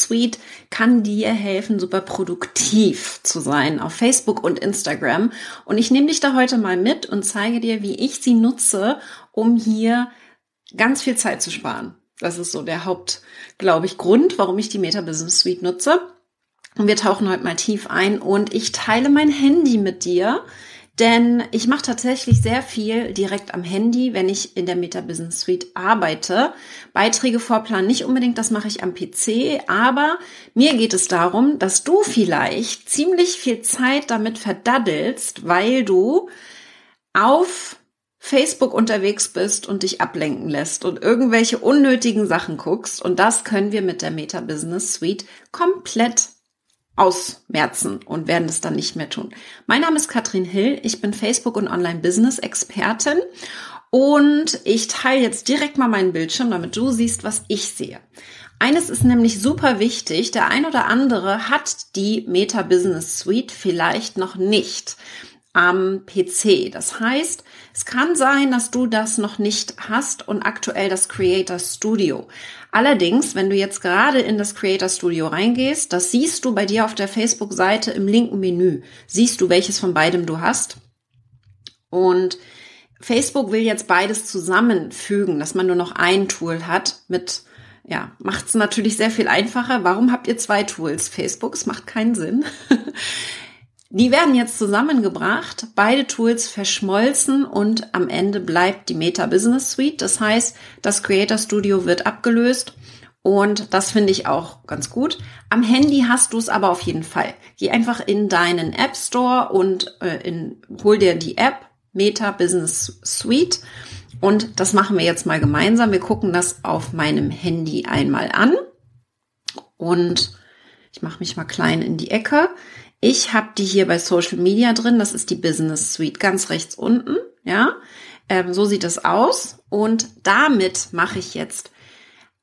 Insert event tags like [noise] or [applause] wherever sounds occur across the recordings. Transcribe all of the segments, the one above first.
Suite kann dir helfen, super produktiv zu sein auf Facebook und Instagram. Und ich nehme dich da heute mal mit und zeige dir, wie ich sie nutze, um hier ganz viel Zeit zu sparen. Das ist so der Haupt, glaube ich, Grund, warum ich die Meta Business Suite nutze. Und wir tauchen heute mal tief ein und ich teile mein Handy mit dir, denn ich mache tatsächlich sehr viel direkt am Handy, wenn ich in der Meta Business Suite arbeite. Beiträge vorplanen nicht unbedingt, das mache ich am PC, aber mir geht es darum, dass du vielleicht ziemlich viel Zeit damit verdaddelst, weil du auf Facebook unterwegs bist und dich ablenken lässt und irgendwelche unnötigen Sachen guckst. Und das können wir mit der Meta Business Suite komplett ausmerzen und werden es dann nicht mehr tun. Mein Name ist Katrin Hill, ich bin Facebook- und Online-Business-Expertin und ich teile jetzt direkt mal meinen Bildschirm, damit du siehst, was ich sehe. Eines ist nämlich super wichtig, der ein oder andere hat die Meta Business Suite vielleicht noch nicht am PC. Das heißt, es kann sein, dass du das noch nicht hast und aktuell das Creator Studio. Allerdings, wenn du jetzt gerade in das Creator Studio reingehst, das siehst du bei dir auf der Facebook-Seite im linken Menü. Siehst du, welches von beidem du hast. Und Facebook will jetzt beides zusammenfügen, dass man nur noch ein Tool hat mit ja, macht es natürlich sehr viel einfacher. Warum habt ihr zwei Tools? Facebook, es macht keinen Sinn. [laughs] Die werden jetzt zusammengebracht, beide Tools verschmolzen und am Ende bleibt die Meta Business Suite. Das heißt, das Creator Studio wird abgelöst und das finde ich auch ganz gut. Am Handy hast du es aber auf jeden Fall. Geh einfach in deinen App Store und äh, in, hol dir die App Meta Business Suite. Und das machen wir jetzt mal gemeinsam. Wir gucken das auf meinem Handy einmal an. Und ich mache mich mal klein in die Ecke. Ich habe die hier bei Social Media drin. Das ist die Business Suite ganz rechts unten. Ja, ähm, so sieht es aus. Und damit mache ich jetzt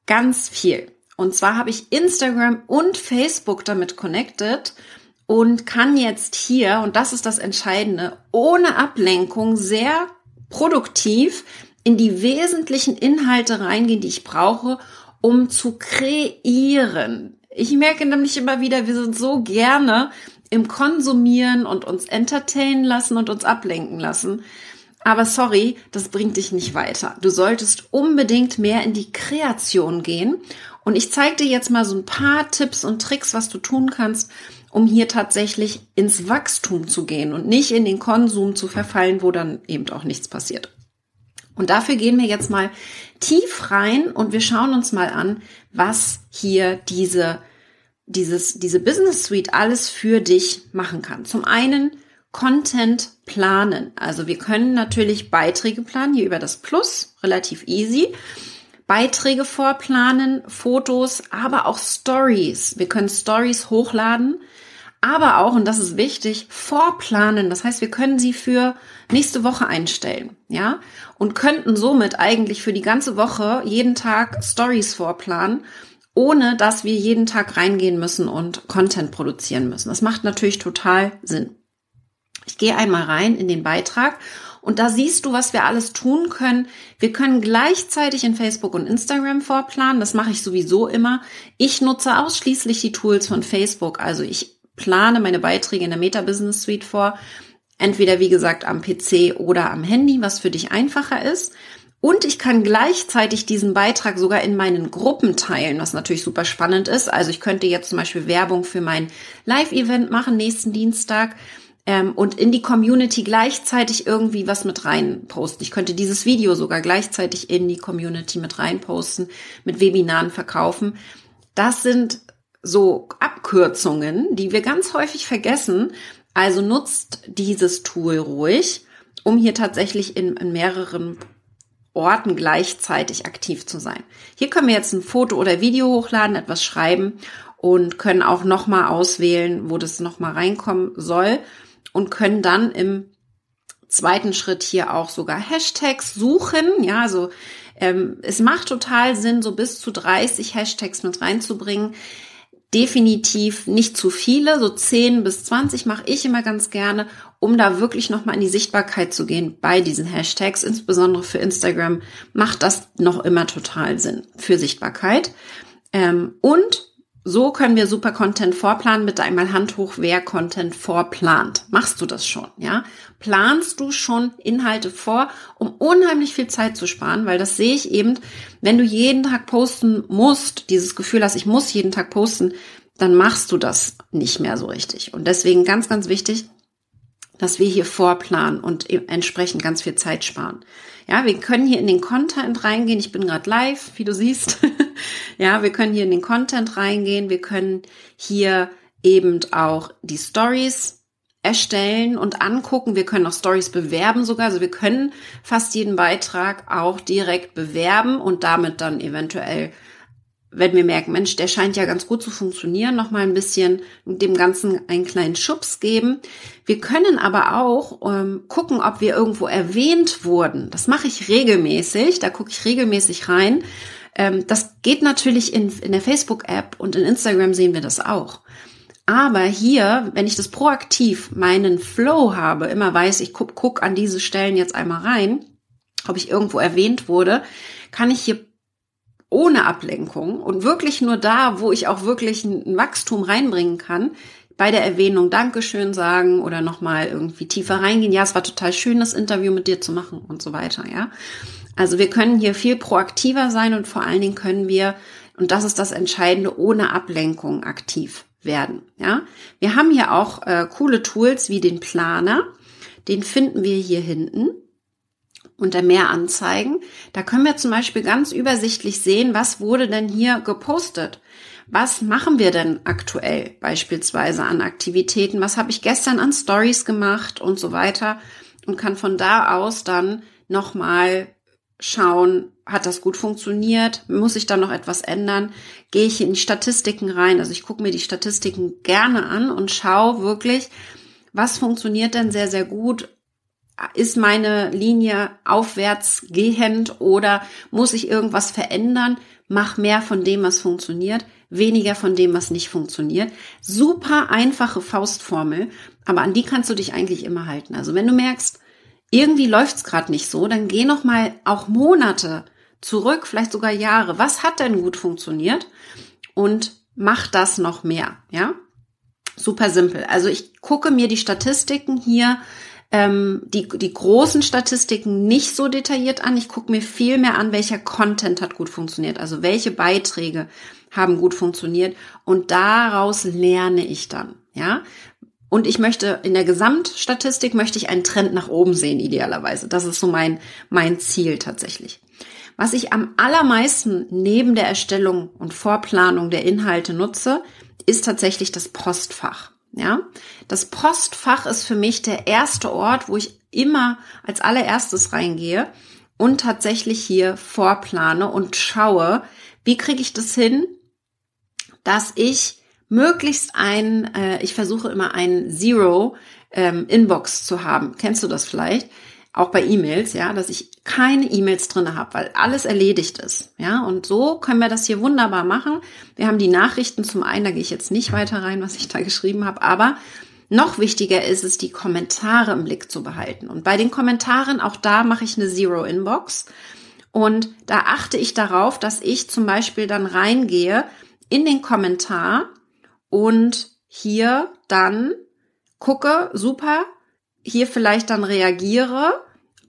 ganz viel. Und zwar habe ich Instagram und Facebook damit connected und kann jetzt hier, und das ist das Entscheidende, ohne Ablenkung sehr produktiv in die wesentlichen Inhalte reingehen, die ich brauche, um zu kreieren. Ich merke nämlich immer wieder, wir sind so gerne im Konsumieren und uns entertainen lassen und uns ablenken lassen. Aber sorry, das bringt dich nicht weiter. Du solltest unbedingt mehr in die Kreation gehen. Und ich zeige dir jetzt mal so ein paar Tipps und Tricks, was du tun kannst, um hier tatsächlich ins Wachstum zu gehen und nicht in den Konsum zu verfallen, wo dann eben auch nichts passiert. Und dafür gehen wir jetzt mal tief rein und wir schauen uns mal an, was hier diese dieses, diese Business Suite alles für dich machen kann. Zum einen Content planen. Also wir können natürlich Beiträge planen, hier über das Plus, relativ easy. Beiträge vorplanen, Fotos, aber auch Stories. Wir können Stories hochladen, aber auch, und das ist wichtig, vorplanen. Das heißt, wir können sie für nächste Woche einstellen, ja, und könnten somit eigentlich für die ganze Woche jeden Tag Stories vorplanen ohne dass wir jeden Tag reingehen müssen und Content produzieren müssen. Das macht natürlich total Sinn. Ich gehe einmal rein in den Beitrag und da siehst du, was wir alles tun können. Wir können gleichzeitig in Facebook und Instagram vorplanen. Das mache ich sowieso immer. Ich nutze ausschließlich die Tools von Facebook. Also ich plane meine Beiträge in der Meta Business Suite vor. Entweder, wie gesagt, am PC oder am Handy, was für dich einfacher ist. Und ich kann gleichzeitig diesen Beitrag sogar in meinen Gruppen teilen, was natürlich super spannend ist. Also ich könnte jetzt zum Beispiel Werbung für mein Live-Event machen nächsten Dienstag ähm, und in die Community gleichzeitig irgendwie was mit rein posten. Ich könnte dieses Video sogar gleichzeitig in die Community mit rein posten, mit Webinaren verkaufen. Das sind so Abkürzungen, die wir ganz häufig vergessen. Also nutzt dieses Tool ruhig, um hier tatsächlich in, in mehreren Orten gleichzeitig aktiv zu sein. Hier können wir jetzt ein Foto oder Video hochladen, etwas schreiben und können auch nochmal auswählen, wo das nochmal reinkommen soll und können dann im zweiten Schritt hier auch sogar Hashtags suchen. Ja, also ähm, es macht total Sinn, so bis zu 30 Hashtags mit reinzubringen. Definitiv nicht zu viele, so 10 bis 20 mache ich immer ganz gerne, um da wirklich nochmal in die Sichtbarkeit zu gehen bei diesen Hashtags. Insbesondere für Instagram macht das noch immer total Sinn für Sichtbarkeit. Ähm, und so können wir super Content vorplanen. Bitte einmal Hand hoch, wer Content vorplant. Machst du das schon, ja? Planst du schon Inhalte vor, um unheimlich viel Zeit zu sparen? Weil das sehe ich eben, wenn du jeden Tag posten musst, dieses Gefühl hast, ich muss jeden Tag posten, dann machst du das nicht mehr so richtig. Und deswegen ganz, ganz wichtig, dass wir hier vorplanen und e- entsprechend ganz viel Zeit sparen. Ja, wir können hier in den Content reingehen. Ich bin gerade live, wie du siehst. [laughs] ja, wir können hier in den Content reingehen. Wir können hier eben auch die Stories erstellen und angucken. Wir können auch Stories bewerben sogar. Also wir können fast jeden Beitrag auch direkt bewerben und damit dann eventuell wenn wir merken, Mensch, der scheint ja ganz gut zu funktionieren, noch mal ein bisschen dem Ganzen einen kleinen Schubs geben. Wir können aber auch ähm, gucken, ob wir irgendwo erwähnt wurden. Das mache ich regelmäßig, da gucke ich regelmäßig rein. Ähm, das geht natürlich in, in der Facebook-App und in Instagram sehen wir das auch. Aber hier, wenn ich das proaktiv meinen Flow habe, immer weiß, ich guck, guck an diese Stellen jetzt einmal rein, ob ich irgendwo erwähnt wurde, kann ich hier ohne Ablenkung und wirklich nur da, wo ich auch wirklich ein Wachstum reinbringen kann, bei der Erwähnung Dankeschön sagen oder nochmal irgendwie tiefer reingehen. Ja, es war total schön, das Interview mit dir zu machen und so weiter, ja. Also wir können hier viel proaktiver sein und vor allen Dingen können wir, und das ist das Entscheidende, ohne Ablenkung aktiv werden, ja. Wir haben hier auch äh, coole Tools wie den Planer. Den finden wir hier hinten unter mehr Anzeigen. Da können wir zum Beispiel ganz übersichtlich sehen, was wurde denn hier gepostet. Was machen wir denn aktuell beispielsweise an Aktivitäten? Was habe ich gestern an Stories gemacht und so weiter? Und kann von da aus dann nochmal schauen, hat das gut funktioniert? Muss ich da noch etwas ändern? Gehe ich in die Statistiken rein? Also ich gucke mir die Statistiken gerne an und schaue wirklich, was funktioniert denn sehr, sehr gut? Ist meine Linie aufwärts gehend oder muss ich irgendwas verändern? Mach mehr von dem, was funktioniert, weniger von dem, was nicht funktioniert. Super einfache Faustformel, aber an die kannst du dich eigentlich immer halten. Also wenn du merkst, irgendwie läuft's gerade nicht so, dann geh noch mal auch Monate zurück, vielleicht sogar Jahre. Was hat denn gut funktioniert? Und mach das noch mehr, ja? Super simpel. Also ich gucke mir die Statistiken hier ähm, die, die großen Statistiken nicht so detailliert an. Ich gucke mir viel mehr an, welcher Content hat gut funktioniert, also welche Beiträge haben gut funktioniert und daraus lerne ich dann, ja. Und ich möchte in der Gesamtstatistik möchte ich einen Trend nach oben sehen, idealerweise. Das ist so mein, mein Ziel tatsächlich. Was ich am allermeisten neben der Erstellung und Vorplanung der Inhalte nutze, ist tatsächlich das Postfach. Ja, das Postfach ist für mich der erste Ort, wo ich immer als allererstes reingehe und tatsächlich hier vorplane und schaue, wie kriege ich das hin, dass ich möglichst ein, äh, ich versuche immer ein Zero ähm, Inbox zu haben. Kennst du das vielleicht? Auch bei E-Mails, ja, dass ich keine E-Mails drinne habe, weil alles erledigt ist, ja. Und so können wir das hier wunderbar machen. Wir haben die Nachrichten zum einen, da gehe ich jetzt nicht weiter rein, was ich da geschrieben habe, aber noch wichtiger ist es, die Kommentare im Blick zu behalten. Und bei den Kommentaren, auch da mache ich eine Zero Inbox. Und da achte ich darauf, dass ich zum Beispiel dann reingehe in den Kommentar und hier dann gucke, super, hier vielleicht dann reagiere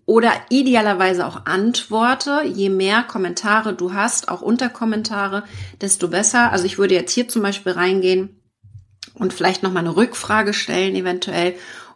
oder idealerweise auch antworte. Je mehr Kommentare du hast, auch Unterkommentare, desto besser. Also ich würde jetzt hier zum Beispiel reingehen und vielleicht nochmal eine Rückfrage stellen, eventuell,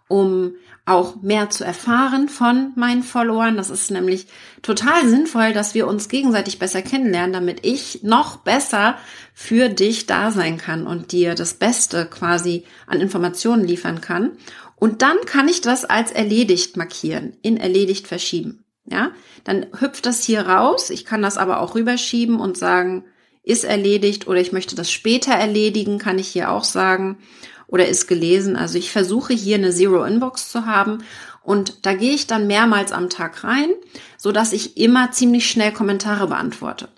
um auch mehr zu erfahren von meinen Followern. Das ist nämlich total sinnvoll, dass wir uns gegenseitig besser kennenlernen, damit ich noch besser für dich da sein kann und dir das Beste quasi an Informationen liefern kann. Und dann kann ich das als erledigt markieren, in erledigt verschieben. Ja, dann hüpft das hier raus. Ich kann das aber auch rüberschieben und sagen, ist erledigt oder ich möchte das später erledigen, kann ich hier auch sagen. oder ist gelesen. Also ich versuche hier eine Zero Inbox zu haben und da gehe ich dann mehrmals am Tag rein, so dass ich immer ziemlich schnell Kommentare beantworte.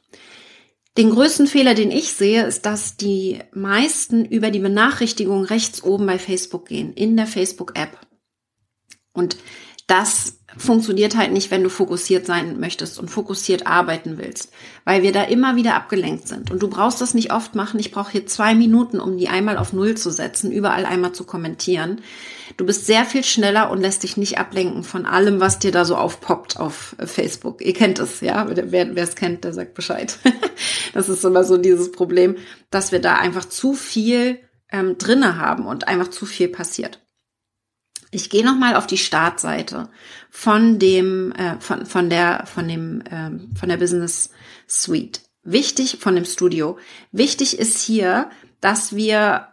Den größten Fehler, den ich sehe, ist, dass die meisten über die Benachrichtigung rechts oben bei Facebook gehen, in der Facebook-App. Und das funktioniert halt nicht, wenn du fokussiert sein möchtest und fokussiert arbeiten willst, weil wir da immer wieder abgelenkt sind. Und du brauchst das nicht oft machen. Ich brauche hier zwei Minuten, um die einmal auf Null zu setzen, überall einmal zu kommentieren. Du bist sehr viel schneller und lässt dich nicht ablenken von allem, was dir da so aufpoppt auf Facebook. Ihr kennt es, ja? Wer es kennt, der sagt Bescheid. [laughs] das ist immer so dieses Problem, dass wir da einfach zu viel ähm, drinne haben und einfach zu viel passiert. Ich gehe noch mal auf die Startseite von dem äh, von von der von dem ähm, von der Business Suite. Wichtig von dem Studio. Wichtig ist hier, dass wir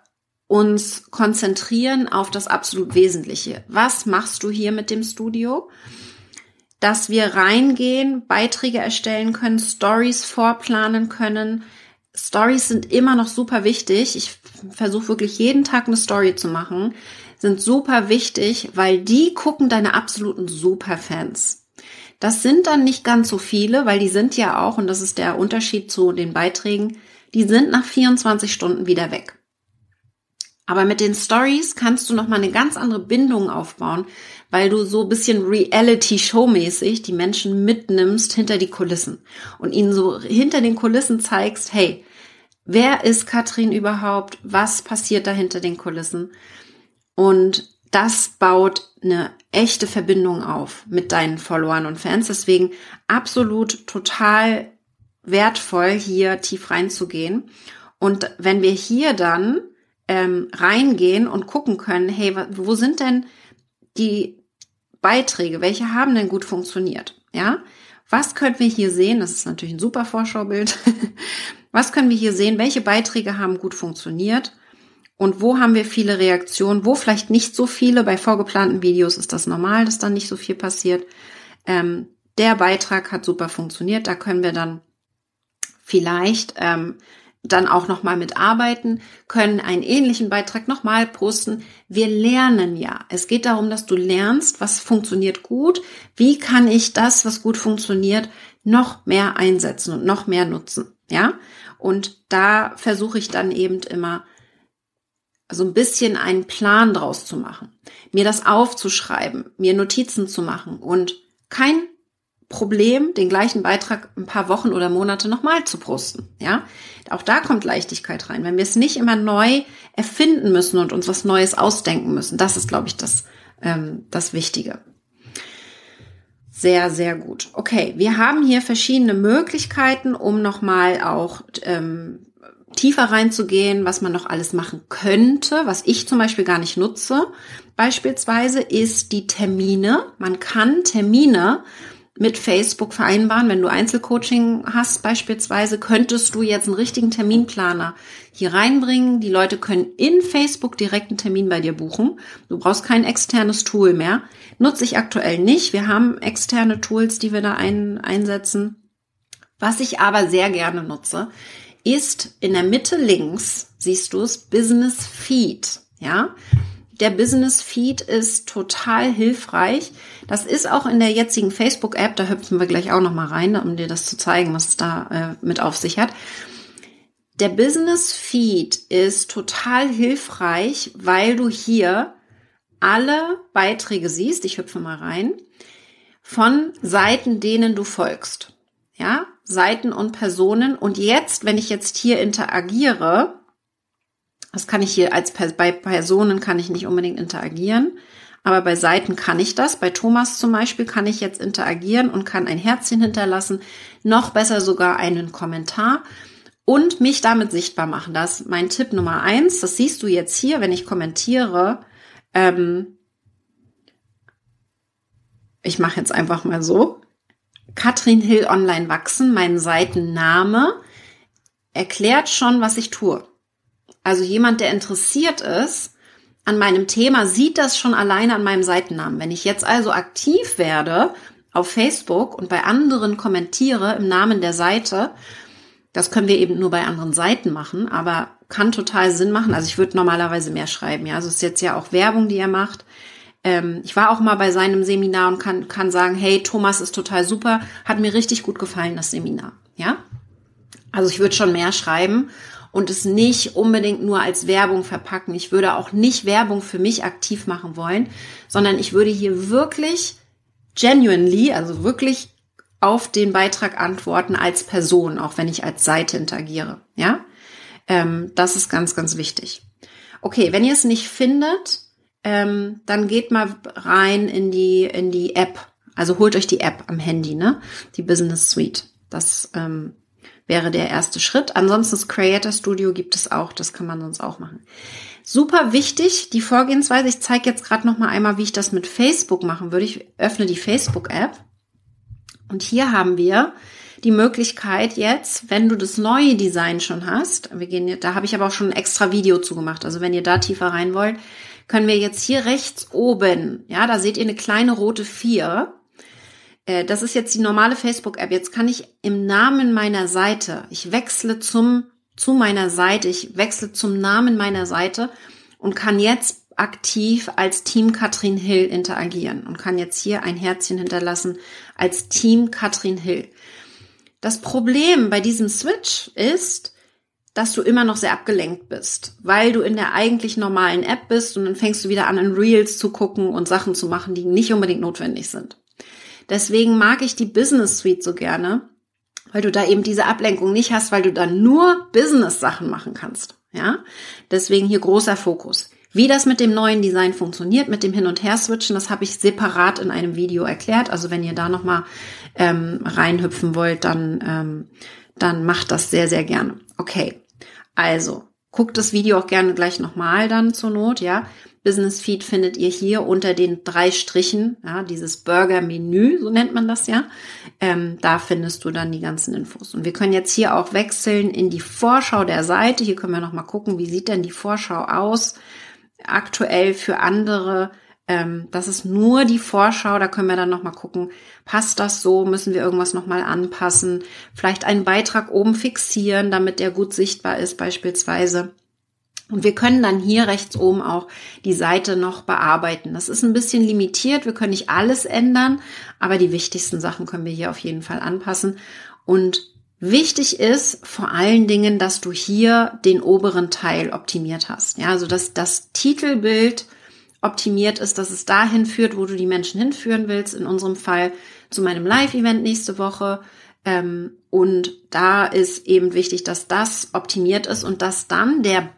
uns konzentrieren auf das absolut Wesentliche. Was machst du hier mit dem Studio? Dass wir reingehen, Beiträge erstellen können, Stories vorplanen können. Stories sind immer noch super wichtig. Ich versuche wirklich jeden Tag eine Story zu machen sind super wichtig, weil die gucken deine absoluten Superfans. Das sind dann nicht ganz so viele, weil die sind ja auch, und das ist der Unterschied zu den Beiträgen, die sind nach 24 Stunden wieder weg. Aber mit den Stories kannst du nochmal eine ganz andere Bindung aufbauen, weil du so ein bisschen Reality-Show-mäßig die Menschen mitnimmst hinter die Kulissen und ihnen so hinter den Kulissen zeigst, hey, wer ist Katrin überhaupt? Was passiert da hinter den Kulissen? Und das baut eine echte Verbindung auf mit deinen Followern und Fans. Deswegen absolut total wertvoll, hier tief reinzugehen. Und wenn wir hier dann ähm, reingehen und gucken können, hey, wo sind denn die Beiträge? Welche haben denn gut funktioniert? Ja, was können wir hier sehen? Das ist natürlich ein super Vorschaubild. [laughs] was können wir hier sehen? Welche Beiträge haben gut funktioniert? Und wo haben wir viele Reaktionen? Wo vielleicht nicht so viele? Bei vorgeplanten Videos ist das normal, dass dann nicht so viel passiert. Ähm, der Beitrag hat super funktioniert. Da können wir dann vielleicht ähm, dann auch noch mal mitarbeiten, können einen ähnlichen Beitrag noch mal posten. Wir lernen ja. Es geht darum, dass du lernst, was funktioniert gut. Wie kann ich das, was gut funktioniert, noch mehr einsetzen und noch mehr nutzen? Ja? Und da versuche ich dann eben immer so ein bisschen einen Plan draus zu machen, mir das aufzuschreiben, mir Notizen zu machen und kein Problem, den gleichen Beitrag ein paar Wochen oder Monate nochmal zu posten. Ja, auch da kommt Leichtigkeit rein. Wenn wir es nicht immer neu erfinden müssen und uns was Neues ausdenken müssen, das ist, glaube ich, das, ähm, das Wichtige. Sehr, sehr gut. Okay, wir haben hier verschiedene Möglichkeiten, um nochmal auch ähm, tiefer reinzugehen, was man noch alles machen könnte, was ich zum Beispiel gar nicht nutze. Beispielsweise ist die Termine. Man kann Termine mit Facebook vereinbaren. Wenn du Einzelcoaching hast beispielsweise, könntest du jetzt einen richtigen Terminplaner hier reinbringen. Die Leute können in Facebook direkt einen Termin bei dir buchen. Du brauchst kein externes Tool mehr. Nutze ich aktuell nicht. Wir haben externe Tools, die wir da ein, einsetzen. Was ich aber sehr gerne nutze, ist in der Mitte links, siehst du es, Business Feed. Ja, der Business Feed ist total hilfreich. Das ist auch in der jetzigen Facebook App, da hüpfen wir gleich auch noch mal rein, um dir das zu zeigen, was es da äh, mit auf sich hat. Der Business Feed ist total hilfreich, weil du hier alle Beiträge siehst. Ich hüpfe mal rein von Seiten, denen du folgst. Ja, Seiten und Personen. Und jetzt, wenn ich jetzt hier interagiere, das kann ich hier als bei Personen kann ich nicht unbedingt interagieren, aber bei Seiten kann ich das. Bei Thomas zum Beispiel kann ich jetzt interagieren und kann ein Herzchen hinterlassen, noch besser sogar einen Kommentar und mich damit sichtbar machen. Das ist mein Tipp Nummer eins. Das siehst du jetzt hier, wenn ich kommentiere. Ähm, ich mache jetzt einfach mal so. Katrin Hill Online wachsen, mein Seitenname, erklärt schon, was ich tue. Also jemand, der interessiert ist an meinem Thema, sieht das schon alleine an meinem Seitennamen. Wenn ich jetzt also aktiv werde auf Facebook und bei anderen kommentiere im Namen der Seite, das können wir eben nur bei anderen Seiten machen, aber kann total Sinn machen. Also ich würde normalerweise mehr schreiben. Ja, also es ist jetzt ja auch Werbung, die er macht. Ähm, ich war auch mal bei seinem Seminar und kann, kann sagen, hey, Thomas ist total super, hat mir richtig gut gefallen, das Seminar. Ja, also ich würde schon mehr schreiben und es nicht unbedingt nur als Werbung verpacken. Ich würde auch nicht Werbung für mich aktiv machen wollen, sondern ich würde hier wirklich genuinely, also wirklich auf den Beitrag antworten als Person, auch wenn ich als Seite interagiere. Ja, ähm, das ist ganz, ganz wichtig. Okay, wenn ihr es nicht findet, ähm, dann geht mal rein in die in die App. Also holt euch die App am Handy, ne? Die Business Suite. Das ähm, wäre der erste Schritt. Ansonsten das Creator Studio gibt es auch, das kann man sonst auch machen. Super wichtig, die Vorgehensweise. Ich zeige jetzt gerade noch mal einmal, wie ich das mit Facebook machen würde. Ich öffne die Facebook-App und hier haben wir die Möglichkeit jetzt, wenn du das neue Design schon hast, wir gehen, da habe ich aber auch schon ein extra Video zugemacht. Also wenn ihr da tiefer rein wollt, können wir jetzt hier rechts oben, ja, da seht ihr eine kleine rote 4 äh, das ist jetzt die normale Facebook-App. Jetzt kann ich im Namen meiner Seite, ich wechsle zum, zu meiner Seite, ich wechsle zum Namen meiner Seite und kann jetzt aktiv als Team Katrin Hill interagieren und kann jetzt hier ein Herzchen hinterlassen als Team Katrin Hill. Das Problem bei diesem Switch ist, dass du immer noch sehr abgelenkt bist, weil du in der eigentlich normalen App bist und dann fängst du wieder an, in Reels zu gucken und Sachen zu machen, die nicht unbedingt notwendig sind. Deswegen mag ich die Business Suite so gerne, weil du da eben diese Ablenkung nicht hast, weil du da nur Business-Sachen machen kannst. Ja, deswegen hier großer Fokus. Wie das mit dem neuen Design funktioniert, mit dem Hin- und Her-Switchen, das habe ich separat in einem Video erklärt. Also wenn ihr da nochmal ähm, reinhüpfen wollt, dann, ähm, dann macht das sehr, sehr gerne. Okay, also guckt das Video auch gerne gleich nochmal dann zur Not, ja. Business Feed findet ihr hier unter den drei Strichen, ja, dieses Burger Menü, so nennt man das ja. Ähm, da findest du dann die ganzen Infos. Und wir können jetzt hier auch wechseln in die Vorschau der Seite. Hier können wir nochmal gucken, wie sieht denn die Vorschau aus aktuell für andere. Ähm, das ist nur die Vorschau, da können wir dann nochmal gucken, passt das so, müssen wir irgendwas nochmal anpassen, vielleicht einen Beitrag oben fixieren, damit der gut sichtbar ist beispielsweise. Und wir können dann hier rechts oben auch die Seite noch bearbeiten. Das ist ein bisschen limitiert. Wir können nicht alles ändern, aber die wichtigsten Sachen können wir hier auf jeden Fall anpassen. Und wichtig ist vor allen Dingen, dass du hier den oberen Teil optimiert hast. Ja, also dass das Titelbild optimiert ist, dass es dahin führt, wo du die Menschen hinführen willst. In unserem Fall zu meinem Live-Event nächste Woche. Ähm, und da ist eben wichtig, dass das optimiert ist und dass dann der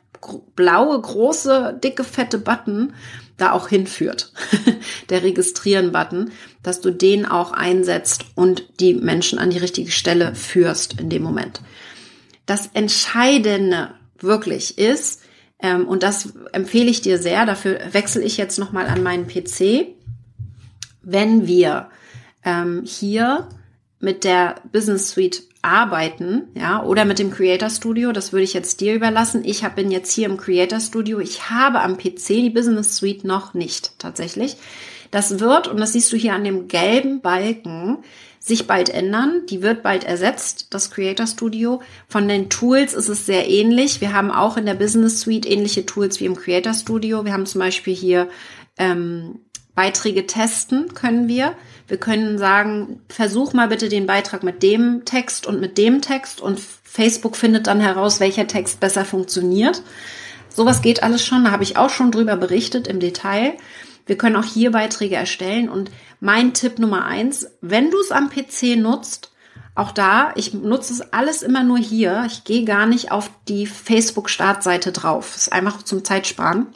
blaue, große, dicke, fette Button da auch hinführt. [laughs] der Registrieren-Button, dass du den auch einsetzt und die Menschen an die richtige Stelle führst in dem Moment. Das Entscheidende wirklich ist, ähm, und das empfehle ich dir sehr, dafür wechsle ich jetzt nochmal an meinen PC, wenn wir ähm, hier mit der Business Suite arbeiten, ja, oder mit dem Creator Studio, das würde ich jetzt dir überlassen. Ich bin jetzt hier im Creator Studio. Ich habe am PC die Business Suite noch nicht tatsächlich. Das wird, und das siehst du hier an dem gelben Balken, sich bald ändern. Die wird bald ersetzt, das Creator Studio. Von den Tools ist es sehr ähnlich. Wir haben auch in der Business Suite ähnliche Tools wie im Creator Studio. Wir haben zum Beispiel hier ähm, Beiträge testen können wir. Wir können sagen, versuch mal bitte den Beitrag mit dem Text und mit dem Text und Facebook findet dann heraus, welcher Text besser funktioniert. Sowas geht alles schon, da habe ich auch schon drüber berichtet im Detail. Wir können auch hier Beiträge erstellen und mein Tipp Nummer eins, wenn du es am PC nutzt, auch da, ich nutze es alles immer nur hier. Ich gehe gar nicht auf die Facebook-Startseite drauf. Das ist einfach zum Zeitsparen.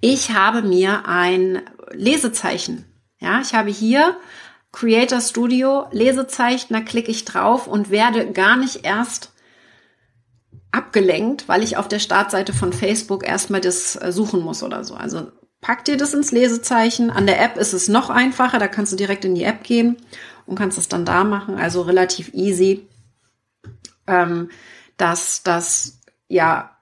Ich habe mir ein Lesezeichen. Ja, ich habe hier Creator Studio Lesezeichen, da klicke ich drauf und werde gar nicht erst abgelenkt, weil ich auf der Startseite von Facebook erstmal das äh, suchen muss oder so. Also pack dir das ins Lesezeichen. An der App ist es noch einfacher, da kannst du direkt in die App gehen und kannst es dann da machen. Also relativ easy, ähm, dass das ja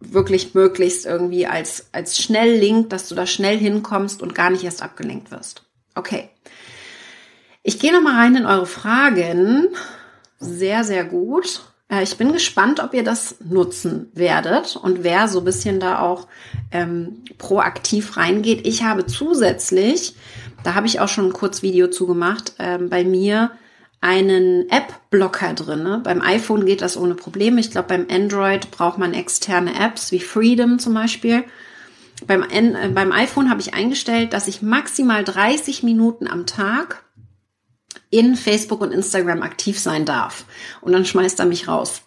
wirklich möglichst irgendwie als, als Schnelllink, dass du da schnell hinkommst und gar nicht erst abgelenkt wirst. Okay. Ich gehe nochmal rein in eure Fragen. Sehr, sehr gut. Äh, ich bin gespannt, ob ihr das nutzen werdet und wer so ein bisschen da auch ähm, proaktiv reingeht. Ich habe zusätzlich, da habe ich auch schon ein Kurzvideo zugemacht, ähm, bei mir einen App-Blocker drin. Beim iPhone geht das ohne Probleme. Ich glaube, beim Android braucht man externe Apps wie Freedom zum Beispiel. Beim, äh, beim iPhone habe ich eingestellt, dass ich maximal 30 Minuten am Tag in Facebook und Instagram aktiv sein darf. Und dann schmeißt er mich raus.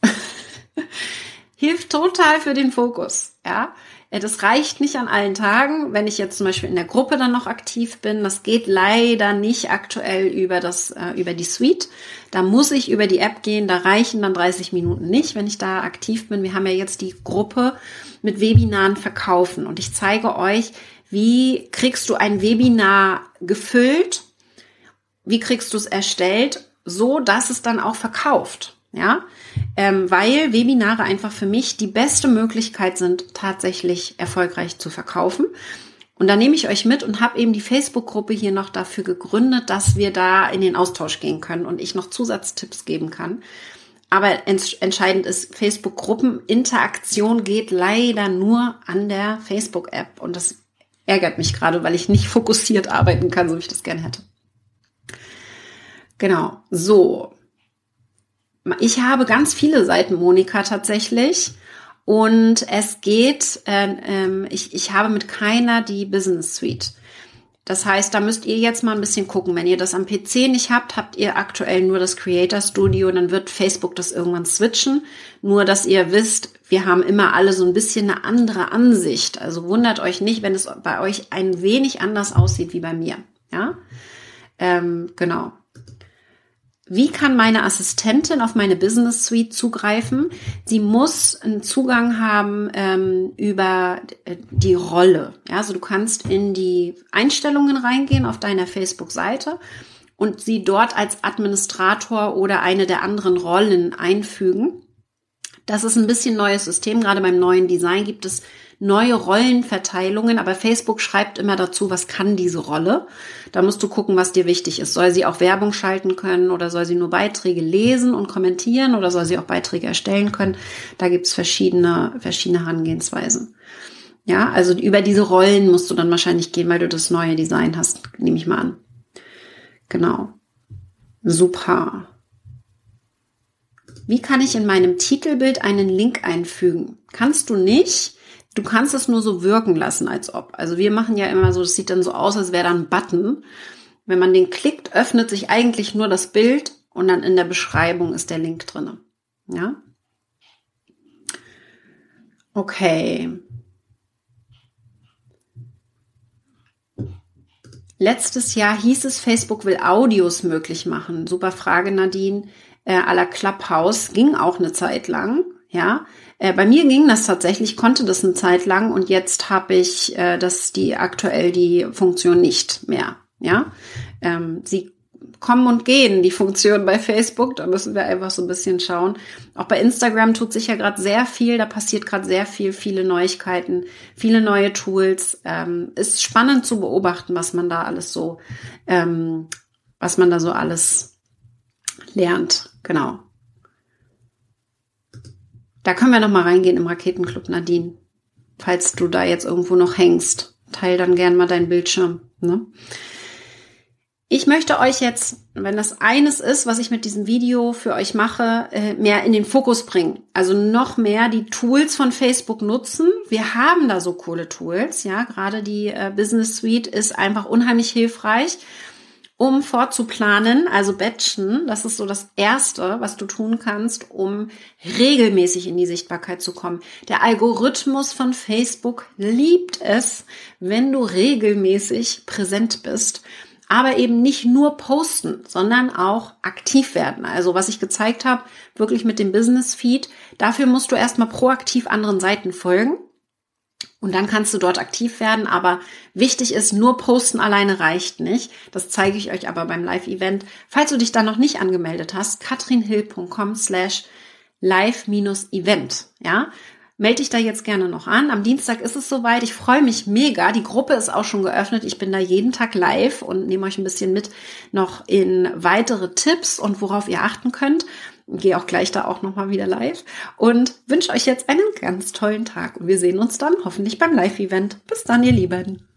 [laughs] Hilft total für den Fokus, ja. Das reicht nicht an allen Tagen, wenn ich jetzt zum Beispiel in der Gruppe dann noch aktiv bin. Das geht leider nicht aktuell über das, äh, über die Suite. Da muss ich über die App gehen. Da reichen dann 30 Minuten nicht, wenn ich da aktiv bin. Wir haben ja jetzt die Gruppe mit Webinaren verkaufen und ich zeige euch, wie kriegst du ein Webinar gefüllt wie kriegst du es erstellt, so dass es dann auch verkauft. Ja, ähm, weil Webinare einfach für mich die beste Möglichkeit sind, tatsächlich erfolgreich zu verkaufen. Und da nehme ich euch mit und habe eben die Facebook-Gruppe hier noch dafür gegründet, dass wir da in den Austausch gehen können und ich noch Zusatztipps geben kann. Aber ents entscheidend ist, Facebook-Gruppen-Interaktion geht leider nur an der Facebook-App. Und das ärgert mich gerade, weil ich nicht [laughs] fokussiert arbeiten kann, so wie ich das gerne hätte. Genau, so. Ich habe ganz viele Seiten Monika tatsächlich. Und es geht, äh, ich, ich habe mit keiner die Business Suite. Das heißt, da müsst ihr jetzt mal ein bisschen gucken. Wenn ihr das am PC nicht habt, habt ihr aktuell nur das Creator Studio, dann wird Facebook das irgendwann switchen. Nur, dass ihr wisst, wir haben immer alle so ein bisschen eine andere Ansicht. Also wundert euch nicht, wenn es bei euch ein wenig anders aussieht wie bei mir. Ja, ähm, genau. Wie kann meine Assistentin auf meine Business Suite zugreifen? Sie muss einen Zugang haben ähm, über äh, die Rolle. Ja, also du kannst in die Einstellungen reingehen auf deiner Facebook-Seite und sie dort als Administrator oder eine der anderen Rollen einfügen. Das ist ein bisschen neues System. Gerade beim neuen Design gibt es neue Rollenverteilungen, aber Facebook schreibt immer dazu, was kann diese Rolle. Da musst du gucken, was dir wichtig ist. Soll sie auch Werbung schalten können oder soll sie nur Beiträge lesen und kommentieren oder soll sie auch Beiträge erstellen können? Da gibt's verschiedene, verschiedene Herangehensweisen. Ja, also über diese Rollen musst du dann wahrscheinlich gehen, weil du das neue Design hast, nehme ich mal an. Genau. Super. Wie kann ich in meinem Titelbild einen Link einfügen? Kannst du nicht, du kannst es nur so wirken lassen, als ob. Also wir machen ja immer so, das sieht dann so aus, als wäre da ein Button. Wenn man den klickt, öffnet sich eigentlich nur das Bild und dann in der Beschreibung ist der Link drinne. Ja? Okay. Letztes Jahr hieß es, Facebook will Audios möglich machen. Super Frage, Nadine. Äh, à la Clubhouse ging auch eine Zeit lang. Ja, äh, bei mir ging das tatsächlich, konnte das eine Zeit lang und jetzt habe ich äh, das die aktuell die Funktion nicht mehr. Ja, ähm, sie kommen und gehen, die Funktion bei Facebook. Da müssen wir einfach so ein bisschen schauen. Auch bei Instagram tut sich ja gerade sehr viel. Da passiert gerade sehr viel, viele Neuigkeiten, viele neue Tools. Ähm, ist spannend zu beobachten, was man da alles so, ähm, was man da so alles lernt. Genau. Da können wir noch mal reingehen im Raketenclub Nadine. Falls du da jetzt irgendwo noch hängst, teil dann gern mal deinen Bildschirm. Ne? Ich möchte euch jetzt, wenn das eines ist, was ich mit diesem Video für euch mache, äh, mehr in den Fokus bringen. Also noch mehr die Tools von Facebook nutzen. Wir haben da so coole Tools, ja. Gerade die äh, Business Suite ist einfach unheimlich hilfreich um vorzuplanen, also batchen. Das ist so das Erste, was du tun kannst, um regelmäßig in die Sichtbarkeit zu kommen. Der Algorithmus von Facebook liebt es, wenn du regelmäßig präsent bist. Aber eben nicht nur posten, sondern auch aktiv werden. Also was ich gezeigt habe, wirklich mit dem Business Feed. Dafür musst du erstmal proaktiv anderen Seiten folgen. Und dann kannst du dort aktiv werden. Aber wichtig ist, nur posten alleine reicht nicht. Das zeige ich euch aber beim Live-Event. Falls du dich da noch nicht angemeldet hast, katrinhill.com slash live-event. Ja, melde dich da jetzt gerne noch an. Am Dienstag ist es soweit. Ich freue mich mega. Die Gruppe ist auch schon geöffnet. Ich bin da jeden Tag live und nehme euch ein bisschen mit noch in weitere Tipps und worauf ihr achten könnt. Gehe auch gleich da auch nochmal wieder live und wünsche euch jetzt einen ganz tollen Tag. Und wir sehen uns dann hoffentlich beim Live-Event. Bis dann, ihr Lieben.